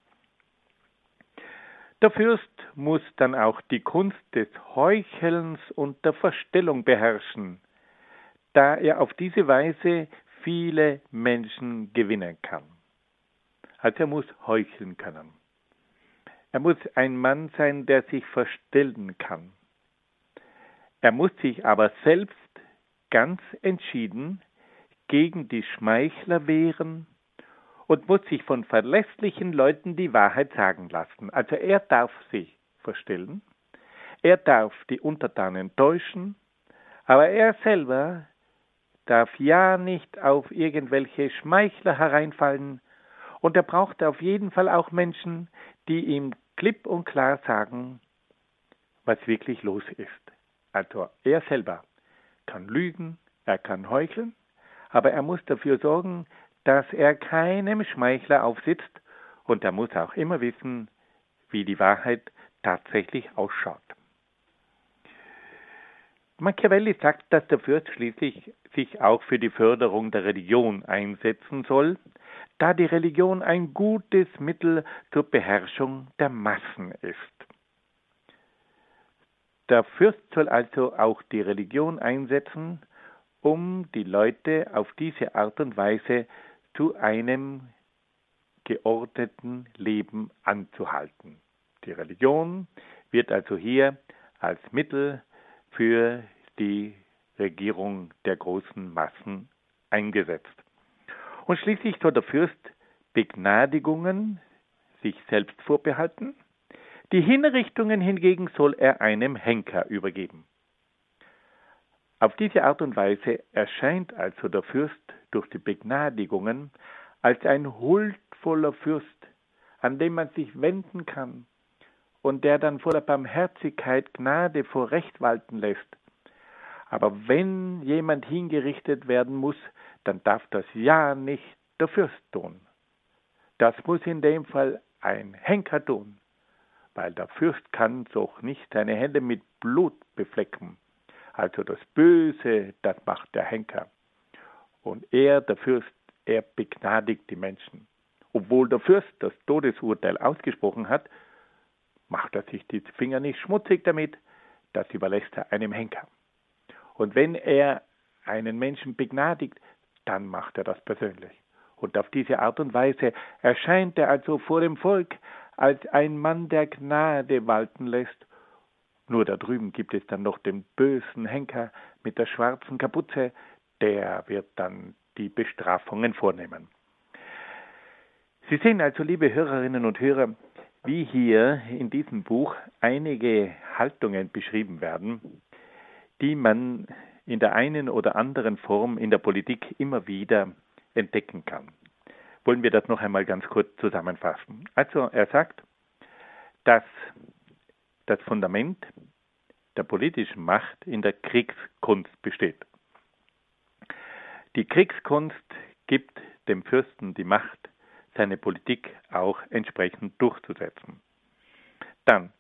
S2: Der Fürst muss dann auch die Kunst des Heuchelns und der Verstellung beherrschen, da er auf diese Weise viele Menschen gewinnen kann. Also er muss heucheln können. Er muss ein Mann sein, der sich verstellen kann. Er muss sich aber selbst ganz entschieden gegen die Schmeichler wehren und muss sich von verlässlichen Leuten die Wahrheit sagen lassen. Also er darf sich verstellen, er darf die Untertanen täuschen, aber er selber darf ja nicht auf irgendwelche Schmeichler hereinfallen, und er braucht auf jeden Fall auch Menschen, die ihm klipp und klar sagen, was wirklich los ist. Also er selber kann lügen, er kann heucheln, aber er muss dafür sorgen, dass er keinem Schmeichler aufsitzt und er muss auch immer wissen, wie die Wahrheit tatsächlich ausschaut. Machiavelli sagt, dass der Fürst schließlich sich auch für die Förderung der Religion einsetzen soll, da die Religion ein gutes Mittel zur Beherrschung der Massen ist. Der Fürst soll also auch die Religion einsetzen, um die Leute auf diese Art und Weise zu einem geordneten Leben anzuhalten. Die Religion wird also hier als Mittel für die Regierung der großen Massen eingesetzt. Und schließlich soll der Fürst Begnadigungen sich selbst vorbehalten, die Hinrichtungen hingegen soll er einem Henker übergeben. Auf diese Art und Weise erscheint also der Fürst durch die Begnadigungen als ein huldvoller Fürst, an dem man sich wenden kann und der dann voller Barmherzigkeit Gnade vor Recht walten lässt. Aber wenn jemand hingerichtet werden muss, dann darf das ja nicht der Fürst tun. Das muss in dem Fall ein Henker tun, weil der Fürst kann doch nicht seine Hände mit Blut beflecken. Also das Böse, das macht der Henker. Und er, der Fürst, er begnadigt die Menschen. Obwohl der Fürst das Todesurteil ausgesprochen hat, macht er sich die Finger nicht schmutzig damit, das überlässt er einem Henker. Und wenn er einen Menschen begnadigt, dann macht er das persönlich. Und auf diese Art und Weise erscheint er also vor dem Volk als ein Mann, der Gnade walten lässt nur da drüben gibt es dann noch den bösen Henker mit der schwarzen Kapuze, der wird dann die Bestrafungen vornehmen. Sie sehen also, liebe Hörerinnen und Hörer, wie hier in diesem Buch einige Haltungen beschrieben werden, die man in der einen oder anderen Form in der Politik immer wieder entdecken kann. Wollen wir das noch einmal ganz kurz zusammenfassen. Also er sagt, dass das Fundament der politischen Macht in der Kriegskunst besteht. Die Kriegskunst gibt dem Fürsten die Macht, seine Politik auch entsprechend durchzusetzen. Dann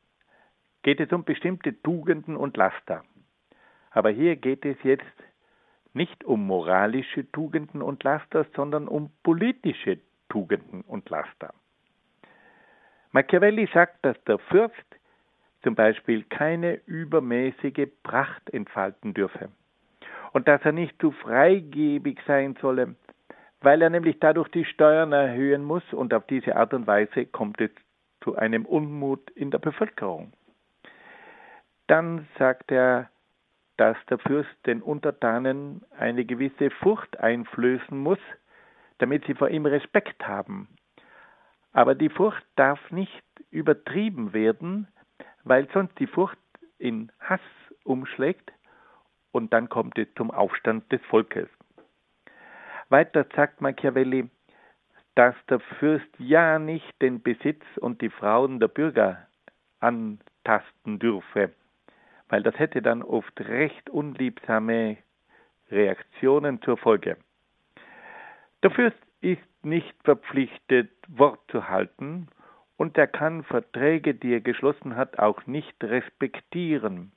S2: geht es um bestimmte Tugenden und Laster. Aber hier geht es jetzt nicht um moralische Tugenden und Laster, sondern um politische Tugenden und Laster. Machiavelli sagt, dass der Fürst zum Beispiel keine übermäßige Pracht entfalten dürfe und dass er nicht zu freigebig sein solle, weil er nämlich dadurch die Steuern erhöhen muss und auf diese Art und Weise kommt es zu einem Unmut in der Bevölkerung. Dann sagt er, dass der Fürst den Untertanen eine gewisse Furcht einflößen muss, damit sie vor ihm Respekt haben. Aber die Furcht darf nicht übertrieben werden, weil sonst die Furcht in Hass umschlägt und dann kommt es zum Aufstand des Volkes. Weiter sagt Machiavelli, dass der Fürst ja nicht den Besitz und die Frauen der Bürger antasten dürfe, weil das hätte dann oft recht unliebsame Reaktionen zur Folge. Der Fürst ist nicht verpflichtet, Wort zu halten und er kann Verträge, die er geschlossen hat, auch nicht respektieren.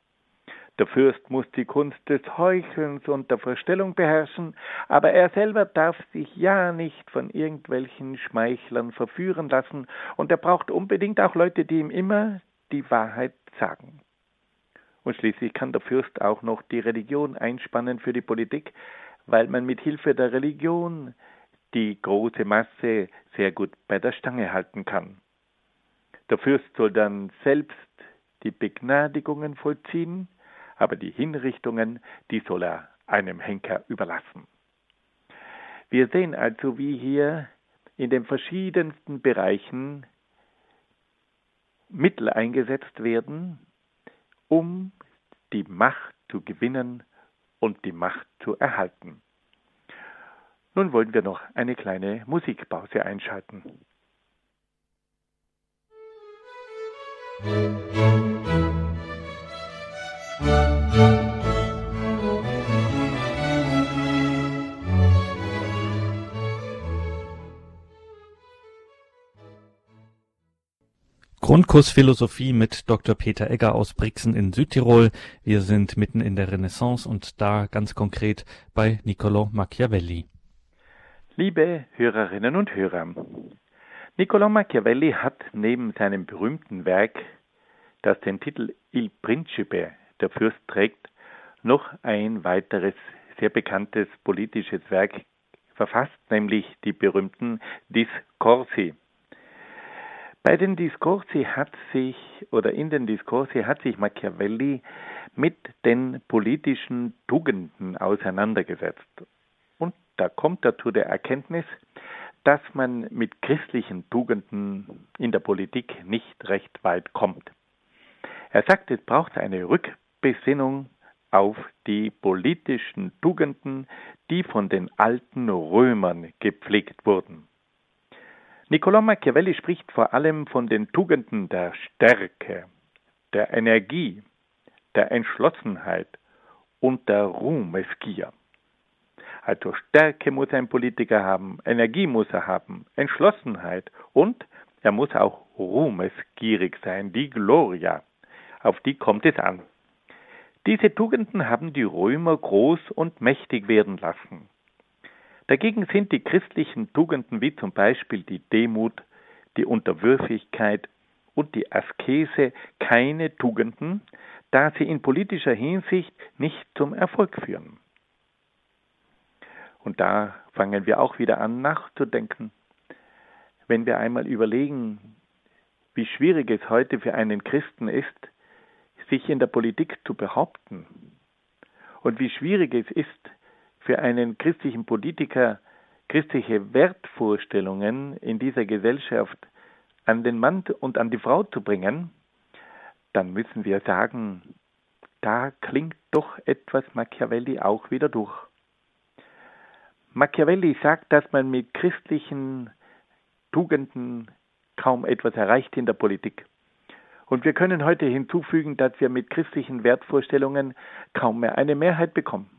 S2: Der Fürst muss die Kunst des Heuchelns und der Verstellung beherrschen, aber er selber darf sich ja nicht von irgendwelchen Schmeichlern verführen lassen, und er braucht unbedingt auch Leute, die ihm immer die Wahrheit sagen. Und schließlich kann der Fürst auch noch die Religion einspannen für die Politik, weil man mit Hilfe der Religion die große Masse sehr gut bei der Stange halten kann. Der Fürst soll dann selbst die Begnadigungen vollziehen, aber die Hinrichtungen, die soll er einem Henker überlassen. Wir sehen also, wie hier in den verschiedensten Bereichen Mittel eingesetzt werden, um die Macht zu gewinnen und die Macht zu erhalten. Nun wollen wir noch eine kleine Musikpause einschalten. Musik
S3: Grundkurs Philosophie mit Dr. Peter Egger aus Brixen in Südtirol. Wir sind mitten in der Renaissance und da ganz konkret bei Niccolo Machiavelli.
S2: Liebe Hörerinnen und Hörer, Niccolo Machiavelli hat neben seinem berühmten Werk, das den Titel Il Principe, der Fürst trägt, noch ein weiteres sehr bekanntes politisches Werk verfasst, nämlich die berühmten Discorsi. Bei den Discorsi hat sich, oder in den Discorsi hat sich Machiavelli mit den politischen Tugenden auseinandergesetzt. Und da kommt er zu der Erkenntnis, dass man mit christlichen Tugenden in der Politik nicht recht weit kommt. Er sagt, es braucht eine Rückbesinnung auf die politischen Tugenden, die von den alten Römern gepflegt wurden. Niccolò Machiavelli spricht vor allem von den Tugenden der Stärke, der Energie, der Entschlossenheit und der Ruhmesgier. Also Stärke muss ein Politiker haben, Energie muss er haben, Entschlossenheit und er muss auch ruhmesgierig sein, die Gloria. Auf die kommt es an. Diese Tugenden haben die Römer groß und mächtig werden lassen. Dagegen sind die christlichen Tugenden wie zum Beispiel die Demut, die Unterwürfigkeit und die Askese keine Tugenden, da sie in politischer Hinsicht nicht zum Erfolg führen. Und da fangen wir auch wieder an nachzudenken. Wenn wir einmal überlegen, wie schwierig es heute für einen Christen ist, sich in der Politik zu behaupten und wie schwierig es ist, für einen christlichen Politiker christliche Wertvorstellungen in dieser Gesellschaft an den Mann und an die Frau zu bringen, dann müssen wir sagen, da klingt doch etwas Machiavelli auch wieder durch. Machiavelli sagt, dass man mit christlichen Tugenden kaum etwas erreicht in der Politik. Und wir können heute hinzufügen, dass wir mit christlichen Wertvorstellungen kaum mehr eine Mehrheit bekommen.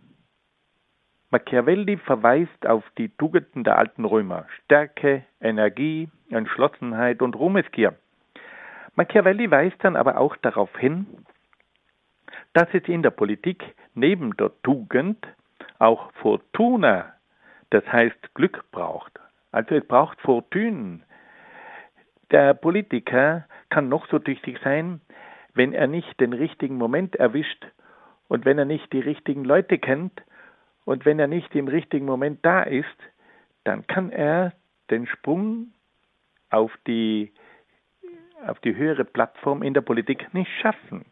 S2: Machiavelli verweist auf die Tugenden der alten Römer Stärke, Energie, Entschlossenheit und Ruhmesgier. Machiavelli weist dann aber auch darauf hin, dass es in der Politik neben der Tugend auch Fortuna, das heißt Glück braucht. Also es braucht Fortune. Der Politiker kann noch so tüchtig sein, wenn er nicht den richtigen Moment erwischt und wenn er nicht die richtigen Leute kennt und wenn er nicht im richtigen Moment da ist, dann kann er den Sprung auf die, auf die höhere Plattform in der Politik nicht schaffen.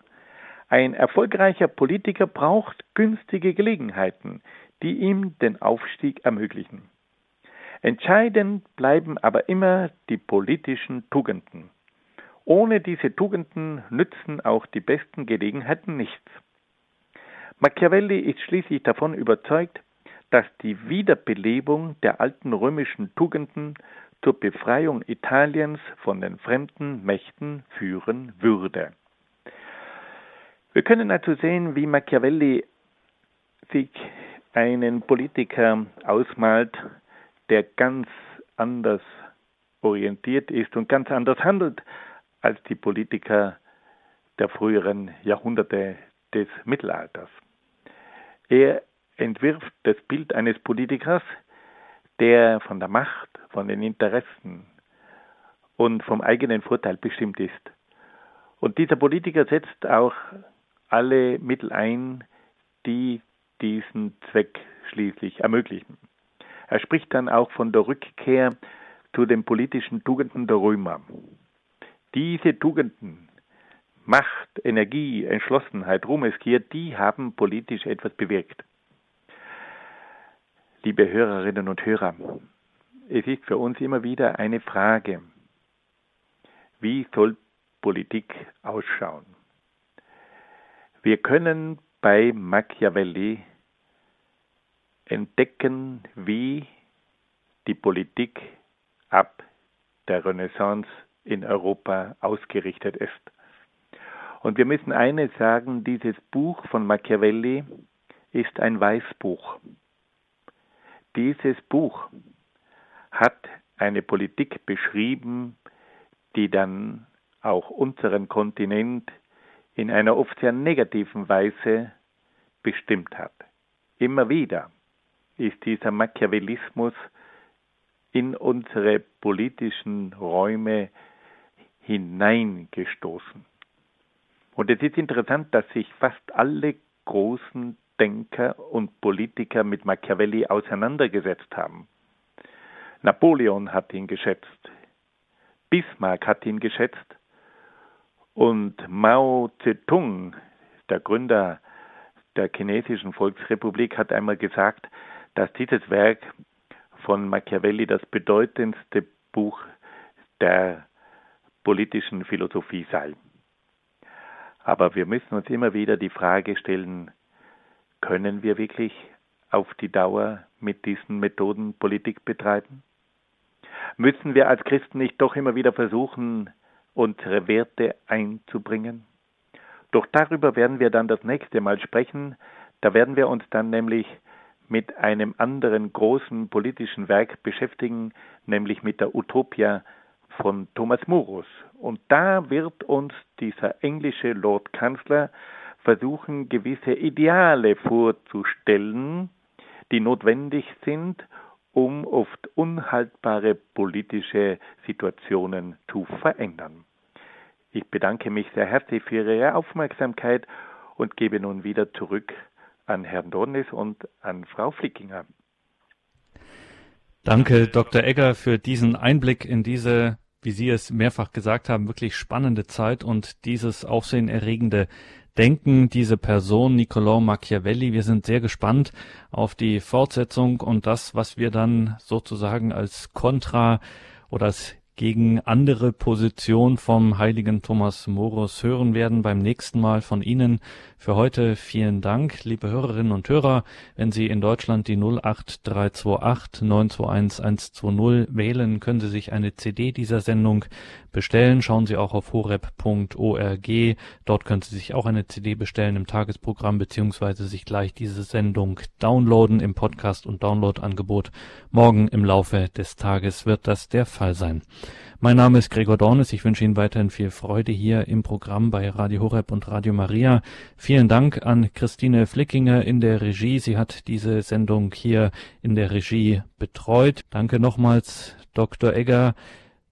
S2: Ein erfolgreicher Politiker braucht günstige Gelegenheiten, die ihm den Aufstieg ermöglichen. Entscheidend bleiben aber immer die politischen Tugenden. Ohne diese Tugenden nützen auch die besten Gelegenheiten nichts. Machiavelli ist schließlich davon überzeugt, dass die Wiederbelebung der alten römischen Tugenden zur Befreiung Italiens von den fremden Mächten führen würde. Wir können also sehen, wie Machiavelli sich einen Politiker ausmalt, der ganz anders orientiert ist und ganz anders handelt als die Politiker der früheren Jahrhunderte des Mittelalters. Er entwirft das Bild eines Politikers, der von der Macht, von den Interessen und vom eigenen Vorteil bestimmt ist. Und dieser Politiker setzt auch alle Mittel ein, die diesen Zweck schließlich ermöglichen. Er spricht dann auch von der Rückkehr zu den politischen Tugenden der Römer. Diese Tugenden Macht, Energie, Entschlossenheit, Ruhmesgier, die haben politisch etwas bewirkt. Liebe Hörerinnen und Hörer, es ist für uns immer wieder eine Frage, wie soll Politik ausschauen? Wir können bei Machiavelli entdecken, wie die Politik ab der Renaissance in Europa ausgerichtet ist. Und wir müssen eines sagen, dieses Buch von Machiavelli ist ein Weißbuch. Dieses Buch hat eine Politik beschrieben, die dann auch unseren Kontinent in einer oft sehr negativen Weise bestimmt hat. Immer wieder ist dieser Machiavellismus in unsere politischen Räume hineingestoßen. Und es ist interessant, dass sich fast alle großen Denker und Politiker mit Machiavelli auseinandergesetzt haben. Napoleon hat ihn geschätzt, Bismarck hat ihn geschätzt und Mao Zedong, der Gründer der chinesischen Volksrepublik, hat einmal gesagt, dass dieses Werk von Machiavelli das bedeutendste Buch der politischen Philosophie sei. Aber wir müssen uns immer wieder die Frage stellen, können wir wirklich auf die Dauer mit diesen Methoden Politik betreiben? Müssen wir als Christen nicht doch immer wieder versuchen, unsere Werte einzubringen? Doch darüber werden wir dann das nächste Mal sprechen. Da werden wir uns dann nämlich mit einem anderen großen politischen Werk beschäftigen, nämlich mit der Utopia von Thomas Morus. Und da wird uns dieser englische Lord Kanzler versuchen, gewisse Ideale vorzustellen, die notwendig sind, um oft unhaltbare politische Situationen zu verändern. Ich bedanke mich sehr herzlich für Ihre Aufmerksamkeit und gebe nun wieder zurück an Herrn Dornis und an Frau Flickinger.
S3: Danke, Dr. Egger, für diesen Einblick in diese, wie Sie es mehrfach gesagt haben, wirklich spannende Zeit und dieses aufsehenerregende Denken, diese Person Niccolò Machiavelli. Wir sind sehr gespannt auf die Fortsetzung und das, was wir dann sozusagen als Kontra oder als gegen andere Position vom heiligen Thomas Morus hören werden beim nächsten Mal von Ihnen. Für heute vielen Dank, liebe Hörerinnen und Hörer. Wenn Sie in Deutschland die 08328 921 120 wählen, können Sie sich eine CD dieser Sendung bestellen. Schauen Sie auch auf horeb.org. Dort können Sie sich auch eine CD bestellen im Tagesprogramm beziehungsweise sich gleich diese Sendung downloaden im Podcast und Downloadangebot. Morgen im Laufe des Tages wird das der Fall sein. Mein Name ist Gregor Dornes. Ich wünsche Ihnen weiterhin viel Freude hier im Programm bei Radio Horeb und Radio Maria. Vielen Dank an Christine Flickinger in der Regie. Sie hat diese Sendung hier in der Regie betreut. Danke nochmals, Dr. Egger.